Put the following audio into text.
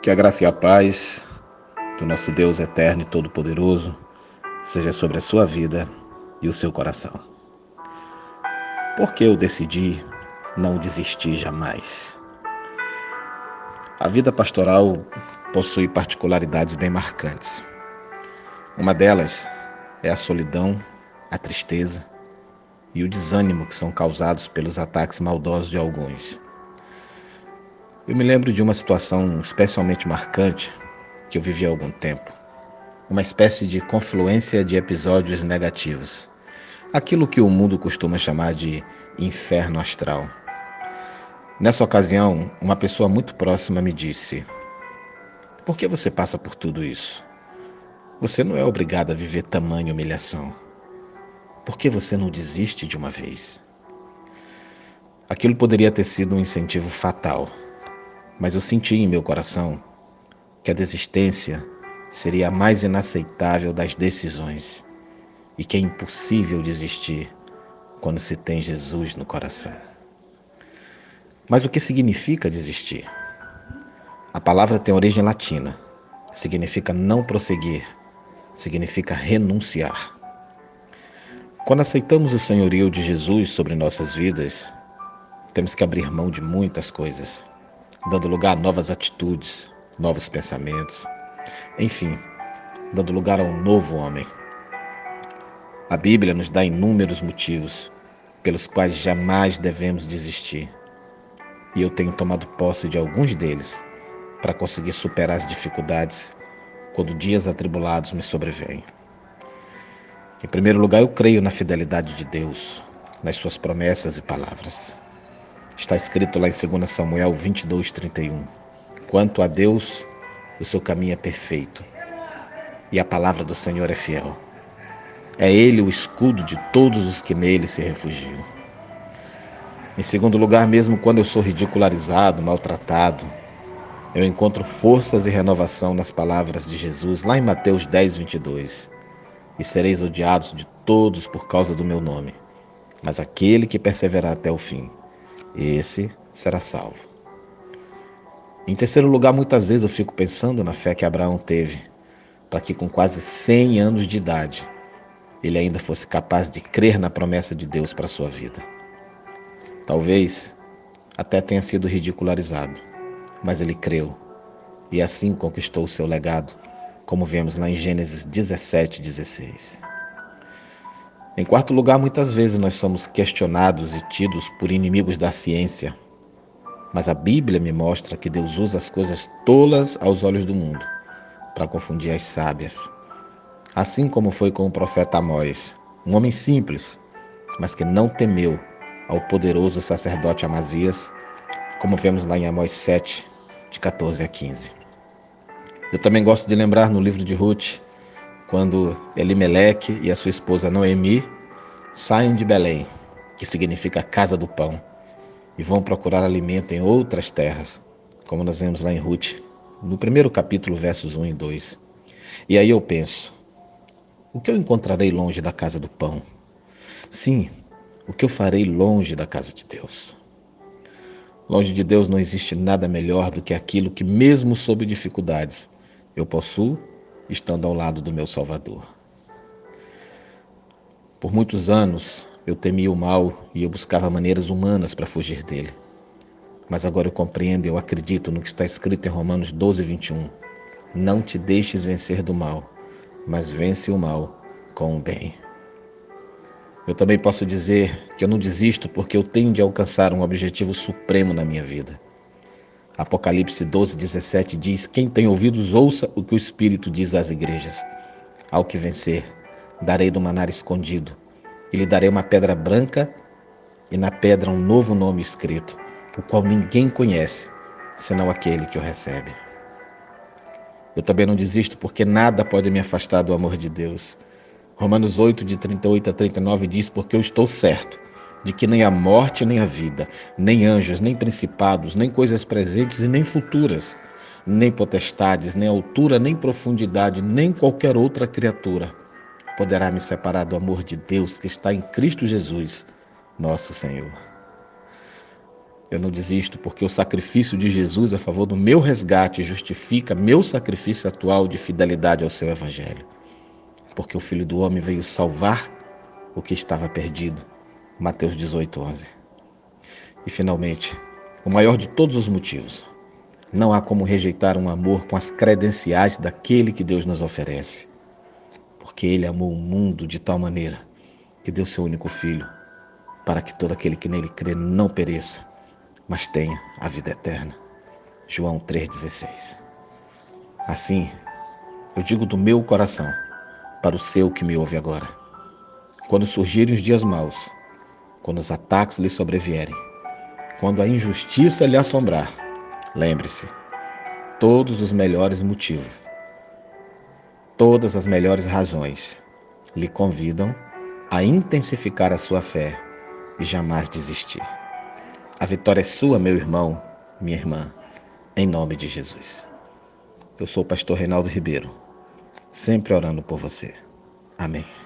Que a graça e a paz do nosso Deus eterno e todo-poderoso seja sobre a sua vida e o seu coração. Porque eu decidi não desistir jamais. A vida pastoral possui particularidades bem marcantes. Uma delas é a solidão, a tristeza e o desânimo que são causados pelos ataques maldosos de alguns. Eu me lembro de uma situação especialmente marcante que eu vivi há algum tempo. Uma espécie de confluência de episódios negativos. Aquilo que o mundo costuma chamar de inferno astral. Nessa ocasião, uma pessoa muito próxima me disse: Por que você passa por tudo isso? Você não é obrigado a viver tamanha humilhação. Por que você não desiste de uma vez? Aquilo poderia ter sido um incentivo fatal mas eu senti em meu coração que a desistência seria a mais inaceitável das decisões e que é impossível desistir quando se tem Jesus no coração. Mas o que significa desistir? A palavra tem origem latina, significa não prosseguir, significa renunciar. Quando aceitamos o senhorio de Jesus sobre nossas vidas, temos que abrir mão de muitas coisas dando lugar a novas atitudes, novos pensamentos, enfim, dando lugar a um novo homem. A Bíblia nos dá inúmeros motivos pelos quais jamais devemos desistir. E eu tenho tomado posse de alguns deles para conseguir superar as dificuldades quando dias atribulados me sobrevêm. Em primeiro lugar, eu creio na fidelidade de Deus, nas suas promessas e palavras. Está escrito lá em 2 Samuel 22, 31. Quanto a Deus, o seu caminho é perfeito, e a palavra do Senhor é fiel. É Ele o escudo de todos os que nele se refugiam. Em segundo lugar, mesmo quando eu sou ridicularizado, maltratado, eu encontro forças e renovação nas palavras de Jesus, lá em Mateus 10, 22. E sereis odiados de todos por causa do meu nome, mas aquele que perseverar até o fim, esse será salvo. Em terceiro lugar, muitas vezes eu fico pensando na fé que Abraão teve, para que com quase 100 anos de idade ele ainda fosse capaz de crer na promessa de Deus para sua vida. Talvez até tenha sido ridicularizado, mas ele creu e assim conquistou o seu legado, como vemos lá em Gênesis 17, 16. Em quarto lugar, muitas vezes nós somos questionados e tidos por inimigos da ciência. Mas a Bíblia me mostra que Deus usa as coisas tolas aos olhos do mundo para confundir as sábias. Assim como foi com o profeta Amós, um homem simples, mas que não temeu ao poderoso sacerdote Amazias, como vemos lá em Amós 7, de 14 a 15. Eu também gosto de lembrar no livro de Ruth quando Elimeleque e a sua esposa Noemi saem de Belém, que significa casa do pão, e vão procurar alimento em outras terras, como nós vemos lá em Ruth, no primeiro capítulo, versos 1 e 2. E aí eu penso: o que eu encontrarei longe da casa do pão? Sim, o que eu farei longe da casa de Deus? Longe de Deus não existe nada melhor do que aquilo que, mesmo sob dificuldades, eu possuo estando ao lado do meu Salvador. Por muitos anos eu temia o mal e eu buscava maneiras humanas para fugir dele. Mas agora eu compreendo e eu acredito no que está escrito em Romanos 12, 21. Não te deixes vencer do mal, mas vence o mal com o bem. Eu também posso dizer que eu não desisto porque eu tenho de alcançar um objetivo supremo na minha vida. Apocalipse 12, 17 diz: Quem tem ouvidos, ouça o que o Espírito diz às igrejas. Ao que vencer, darei do manar escondido, e lhe darei uma pedra branca, e na pedra um novo nome escrito, o qual ninguém conhece, senão aquele que o recebe. Eu também não desisto porque nada pode me afastar do amor de Deus. Romanos 8, de 38 a 39 diz: Porque eu estou certo de que nem a morte, nem a vida, nem anjos, nem principados, nem coisas presentes e nem futuras, nem potestades, nem altura, nem profundidade, nem qualquer outra criatura poderá me separar do amor de Deus que está em Cristo Jesus, nosso Senhor. Eu não desisto porque o sacrifício de Jesus a favor do meu resgate justifica meu sacrifício atual de fidelidade ao seu evangelho. Porque o Filho do Homem veio salvar o que estava perdido. Mateus 18, 11. E finalmente, o maior de todos os motivos. Não há como rejeitar um amor com as credenciais daquele que Deus nos oferece. Porque Ele amou o mundo de tal maneira que deu seu único filho, para que todo aquele que nele crê não pereça, mas tenha a vida eterna. João 3,16. Assim, eu digo do meu coração para o seu que me ouve agora. Quando surgirem os dias maus, quando os ataques lhe sobrevierem, quando a injustiça lhe assombrar, lembre-se, todos os melhores motivos, todas as melhores razões lhe convidam a intensificar a sua fé e jamais desistir. A vitória é sua, meu irmão, minha irmã, em nome de Jesus. Eu sou o pastor Reinaldo Ribeiro, sempre orando por você. Amém.